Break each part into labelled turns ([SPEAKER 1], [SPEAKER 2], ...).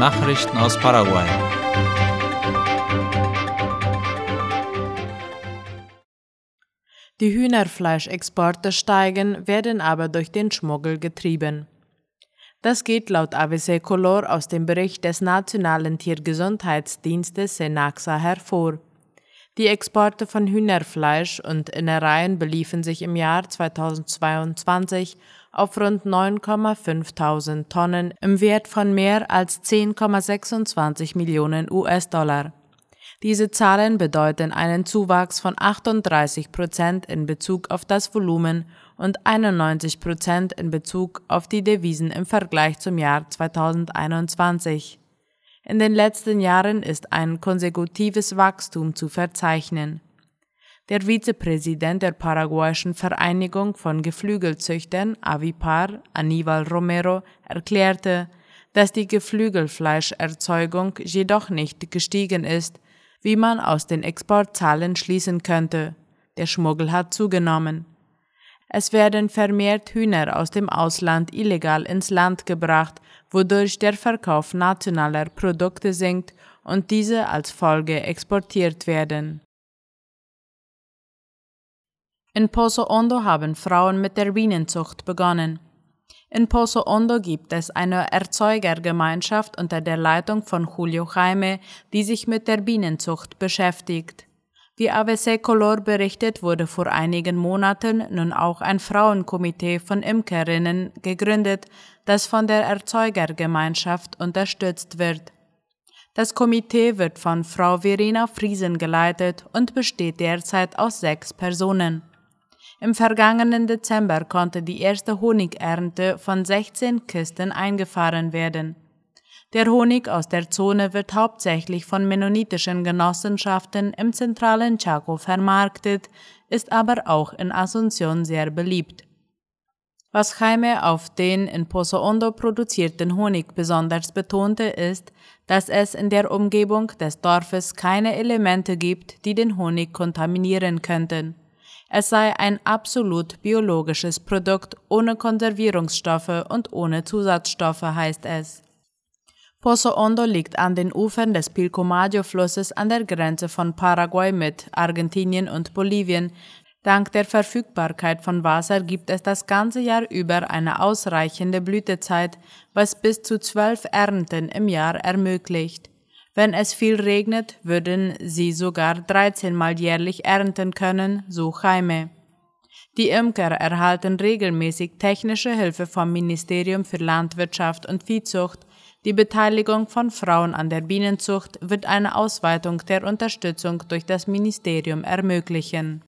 [SPEAKER 1] Nachrichten aus Paraguay.
[SPEAKER 2] Die Hühnerfleischexporte steigen, werden aber durch den Schmuggel getrieben. Das geht laut AVC Color aus dem Bericht des Nationalen Tiergesundheitsdienstes Senaxa hervor. Die Exporte von Hühnerfleisch und Innereien beliefen sich im Jahr 2022 auf rund 9,5 Tonnen im Wert von mehr als 10,26 Millionen US-Dollar. Diese Zahlen bedeuten einen Zuwachs von 38 Prozent in Bezug auf das Volumen und 91 Prozent in Bezug auf die Devisen im Vergleich zum Jahr 2021. In den letzten Jahren ist ein konsekutives Wachstum zu verzeichnen. Der Vizepräsident der paraguayischen Vereinigung von Geflügelzüchtern Avipar, Aníbal Romero, erklärte, dass die Geflügelfleischerzeugung jedoch nicht gestiegen ist, wie man aus den Exportzahlen schließen könnte. Der Schmuggel hat zugenommen. Es werden vermehrt Hühner aus dem Ausland illegal ins Land gebracht, wodurch der Verkauf nationaler Produkte sinkt und diese als Folge exportiert werden. In Pozo Hondo haben Frauen mit der Bienenzucht begonnen. In Pozo Hondo gibt es eine Erzeugergemeinschaft unter der Leitung von Julio Jaime, die sich mit der Bienenzucht beschäftigt. Wie AVC Color berichtet, wurde vor einigen Monaten nun auch ein Frauenkomitee von Imkerinnen gegründet, das von der Erzeugergemeinschaft unterstützt wird. Das Komitee wird von Frau Verena Friesen geleitet und besteht derzeit aus sechs Personen. Im vergangenen Dezember konnte die erste Honigernte von 16 Kisten eingefahren werden. Der Honig aus der Zone wird hauptsächlich von mennonitischen Genossenschaften im zentralen Chaco vermarktet, ist aber auch in Asunción sehr beliebt. Was Jaime auf den in Pozo Hondo produzierten Honig besonders betonte, ist, dass es in der Umgebung des Dorfes keine Elemente gibt, die den Honig kontaminieren könnten. Es sei ein absolut biologisches Produkt ohne Konservierungsstoffe und ohne Zusatzstoffe, heißt es. Pozo Hondo liegt an den Ufern des Pilcomayo-Flusses an der Grenze von Paraguay mit Argentinien und Bolivien. Dank der Verfügbarkeit von Wasser gibt es das ganze Jahr über eine ausreichende Blütezeit, was bis zu zwölf Ernten im Jahr ermöglicht. Wenn es viel regnet, würden sie sogar 13 Mal jährlich ernten können, so Jaime. Die Imker erhalten regelmäßig technische Hilfe vom Ministerium für Landwirtschaft und Viehzucht. Die Beteiligung von Frauen an der Bienenzucht wird eine Ausweitung der Unterstützung durch das Ministerium ermöglichen.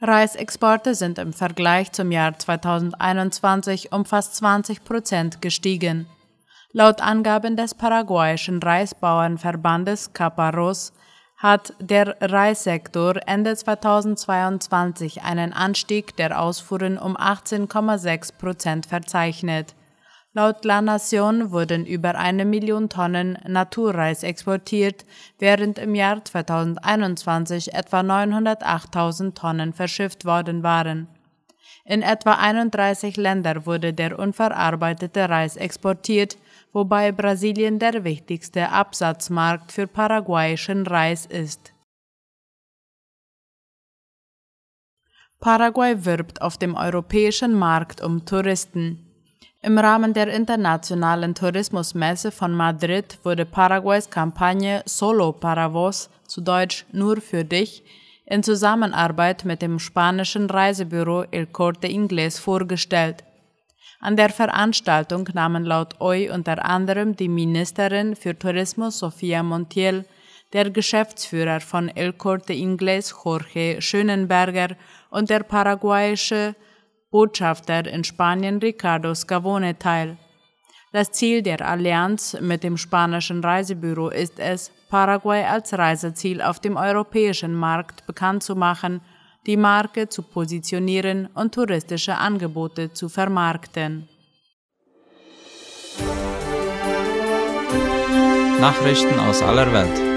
[SPEAKER 2] Reisexporte sind im Vergleich zum Jahr 2021 um fast 20 Prozent gestiegen. Laut Angaben des paraguayischen Reisbauernverbandes Caparros hat der Reissektor Ende 2022 einen Anstieg der Ausfuhren um 18,6 Prozent verzeichnet. Laut La Nation wurden über eine Million Tonnen Naturreis exportiert, während im Jahr 2021 etwa 908.000 Tonnen verschifft worden waren. In etwa 31 Länder wurde der unverarbeitete Reis exportiert, wobei Brasilien der wichtigste Absatzmarkt für paraguayischen Reis ist. Paraguay wirbt auf dem europäischen Markt um Touristen. Im Rahmen der internationalen Tourismusmesse von Madrid wurde Paraguays Kampagne Solo para vos, zu Deutsch nur für dich, in Zusammenarbeit mit dem spanischen Reisebüro El Corte Inglés vorgestellt. An der Veranstaltung nahmen laut OI unter anderem die Ministerin für Tourismus Sofia Montiel, der Geschäftsführer von El Corte Inglés Jorge Schönenberger und der paraguayische Botschafter in Spanien Ricardo Scavone teil. Das Ziel der Allianz mit dem spanischen Reisebüro ist es, Paraguay als Reiseziel auf dem europäischen Markt bekannt zu machen – die Marke zu positionieren und touristische Angebote zu vermarkten.
[SPEAKER 1] Nachrichten aus aller Welt.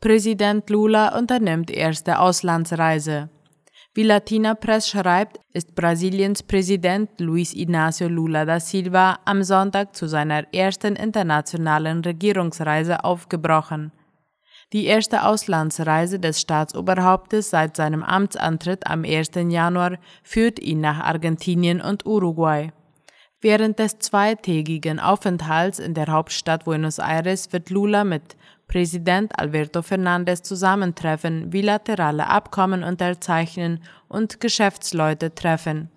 [SPEAKER 2] Präsident Lula unternimmt erste Auslandsreise. Wie Latina Press schreibt, ist Brasiliens Präsident Luiz Inácio Lula da Silva am Sonntag zu seiner ersten internationalen Regierungsreise aufgebrochen. Die erste Auslandsreise des Staatsoberhauptes seit seinem Amtsantritt am 1. Januar führt ihn nach Argentinien und Uruguay. Während des zweitägigen Aufenthalts in der Hauptstadt Buenos Aires wird Lula mit Präsident Alberto Fernandez zusammentreffen, bilaterale Abkommen unterzeichnen und Geschäftsleute treffen.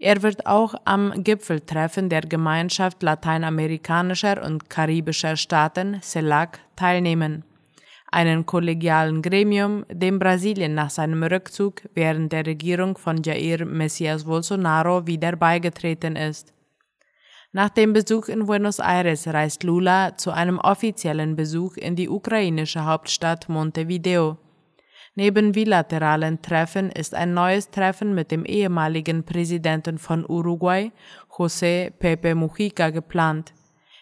[SPEAKER 2] Er wird auch am Gipfeltreffen der Gemeinschaft lateinamerikanischer und karibischer Staaten CELAC teilnehmen, einem kollegialen Gremium, dem Brasilien nach seinem Rückzug während der Regierung von Jair Messias Bolsonaro wieder beigetreten ist. Nach dem Besuch in Buenos Aires reist Lula zu einem offiziellen Besuch in die ukrainische Hauptstadt Montevideo. Neben bilateralen Treffen ist ein neues Treffen mit dem ehemaligen Präsidenten von Uruguay, José Pepe Mujica, geplant.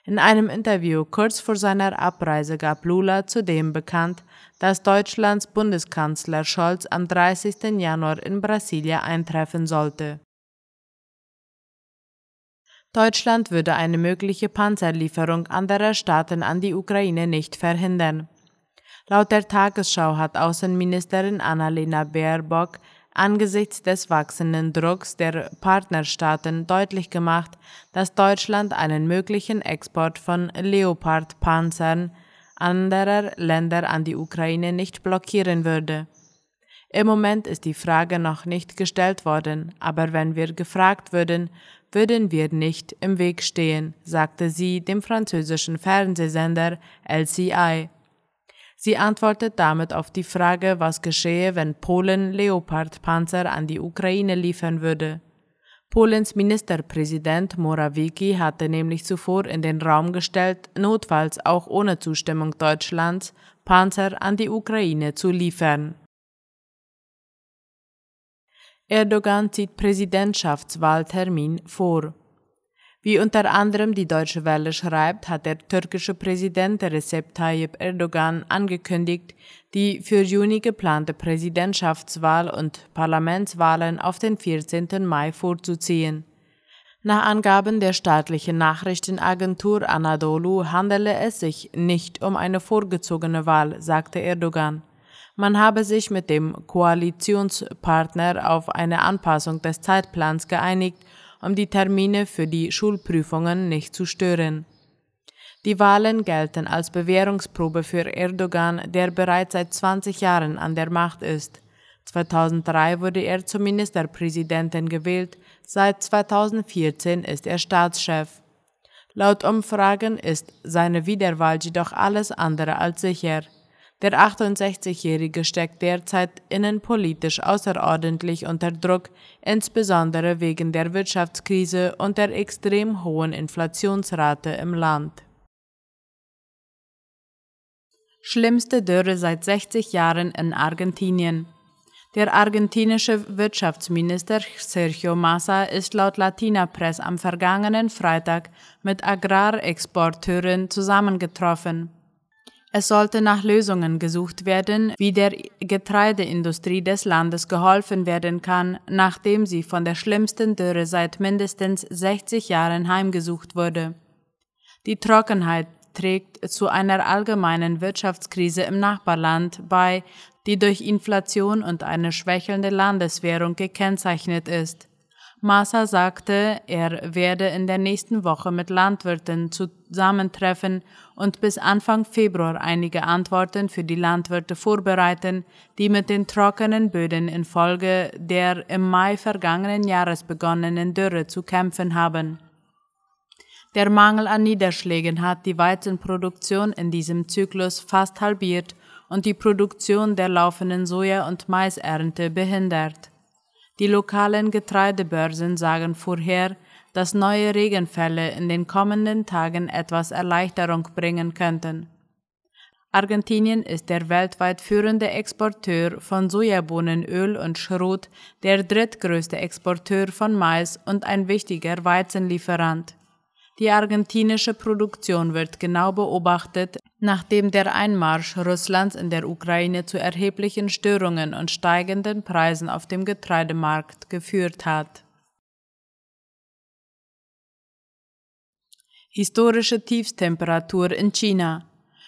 [SPEAKER 2] In einem Interview kurz vor seiner Abreise gab Lula zudem bekannt, dass Deutschlands Bundeskanzler Scholz am 30. Januar in Brasilia eintreffen sollte. Deutschland würde eine mögliche Panzerlieferung anderer Staaten an die Ukraine nicht verhindern. Laut der Tagesschau hat Außenministerin Annalena Baerbock angesichts des wachsenden Drucks der Partnerstaaten deutlich gemacht, dass Deutschland einen möglichen Export von Leopard-Panzern anderer Länder an die Ukraine nicht blockieren würde. Im Moment ist die Frage noch nicht gestellt worden, aber wenn wir gefragt würden, würden wir nicht im Weg stehen, sagte sie dem französischen Fernsehsender LCI. Sie antwortet damit auf die Frage, was geschehe, wenn Polen Leopard-Panzer an die Ukraine liefern würde. Polens Ministerpräsident Morawiecki hatte nämlich zuvor in den Raum gestellt, notfalls auch ohne Zustimmung Deutschlands Panzer an die Ukraine zu liefern. Erdogan zieht Präsidentschaftswahltermin vor. Wie unter anderem die Deutsche Welle schreibt, hat der türkische Präsident Recep Tayyip Erdogan angekündigt, die für Juni geplante Präsidentschaftswahl und Parlamentswahlen auf den 14. Mai vorzuziehen. Nach Angaben der staatlichen Nachrichtenagentur Anadolu handele es sich nicht um eine vorgezogene Wahl, sagte Erdogan. Man habe sich mit dem Koalitionspartner auf eine Anpassung des Zeitplans geeinigt, um die Termine für die Schulprüfungen nicht zu stören. Die Wahlen gelten als Bewährungsprobe für Erdogan, der bereits seit 20 Jahren an der Macht ist. 2003 wurde er zum Ministerpräsidenten gewählt, seit 2014 ist er Staatschef. Laut Umfragen ist seine Wiederwahl jedoch alles andere als sicher. Der 68-Jährige steckt derzeit innenpolitisch außerordentlich unter Druck, insbesondere wegen der Wirtschaftskrise und der extrem hohen Inflationsrate im Land. Schlimmste Dürre seit 60 Jahren in Argentinien. Der argentinische Wirtschaftsminister Sergio Massa ist laut Latina Press am vergangenen Freitag mit Agrarexporteuren zusammengetroffen. Es sollte nach Lösungen gesucht werden, wie der Getreideindustrie des Landes geholfen werden kann, nachdem sie von der schlimmsten Dürre seit mindestens 60 Jahren heimgesucht wurde. Die Trockenheit trägt zu einer allgemeinen Wirtschaftskrise im Nachbarland bei, die durch Inflation und eine schwächelnde Landeswährung gekennzeichnet ist. Massa sagte, er werde in der nächsten Woche mit Landwirten zusammentreffen und bis Anfang Februar einige Antworten für die Landwirte vorbereiten, die mit den trockenen Böden infolge der im Mai vergangenen Jahres begonnenen Dürre zu kämpfen haben. Der Mangel an Niederschlägen hat die Weizenproduktion in diesem Zyklus fast halbiert und die Produktion der laufenden Soja- und Maisernte behindert. Die lokalen Getreidebörsen sagen vorher, dass neue Regenfälle in den kommenden Tagen etwas Erleichterung bringen könnten. Argentinien ist der weltweit führende Exporteur von Sojabohnenöl und Schrot, der drittgrößte Exporteur von Mais und ein wichtiger Weizenlieferant. Die argentinische Produktion wird genau beobachtet, Nachdem der Einmarsch Russlands in der Ukraine zu erheblichen Störungen und steigenden Preisen auf dem Getreidemarkt geführt hat. Historische Tiefstemperatur in China.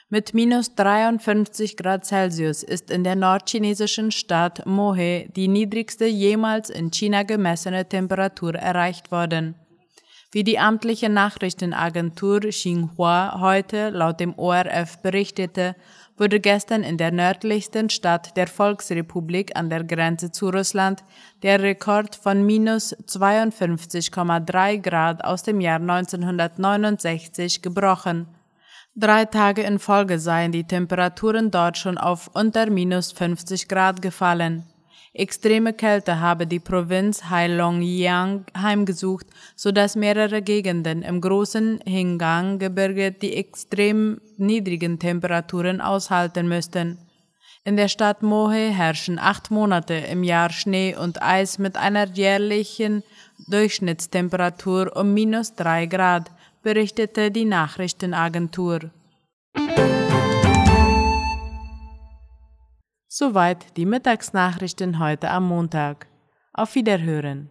[SPEAKER 2] Mit minus 53 Grad Celsius ist in der nordchinesischen Stadt Mohe die niedrigste jemals in China gemessene Temperatur erreicht worden. Wie die amtliche Nachrichtenagentur Xinhua heute laut dem ORF berichtete, wurde gestern in der nördlichsten Stadt der Volksrepublik an der Grenze zu Russland der Rekord von minus 52,3 Grad aus dem Jahr 1969 gebrochen. Drei Tage in Folge seien die Temperaturen dort schon auf unter minus 50 Grad gefallen. Extreme Kälte habe die Provinz Heilongjiang heimgesucht, so dass mehrere Gegenden im großen Hingang-Gebirge die extrem niedrigen Temperaturen aushalten müssten. In der Stadt Mohe herrschen acht Monate im Jahr Schnee und Eis mit einer jährlichen Durchschnittstemperatur um minus drei Grad, berichtete die Nachrichtenagentur. Soweit die Mittagsnachrichten heute am Montag. Auf Wiederhören.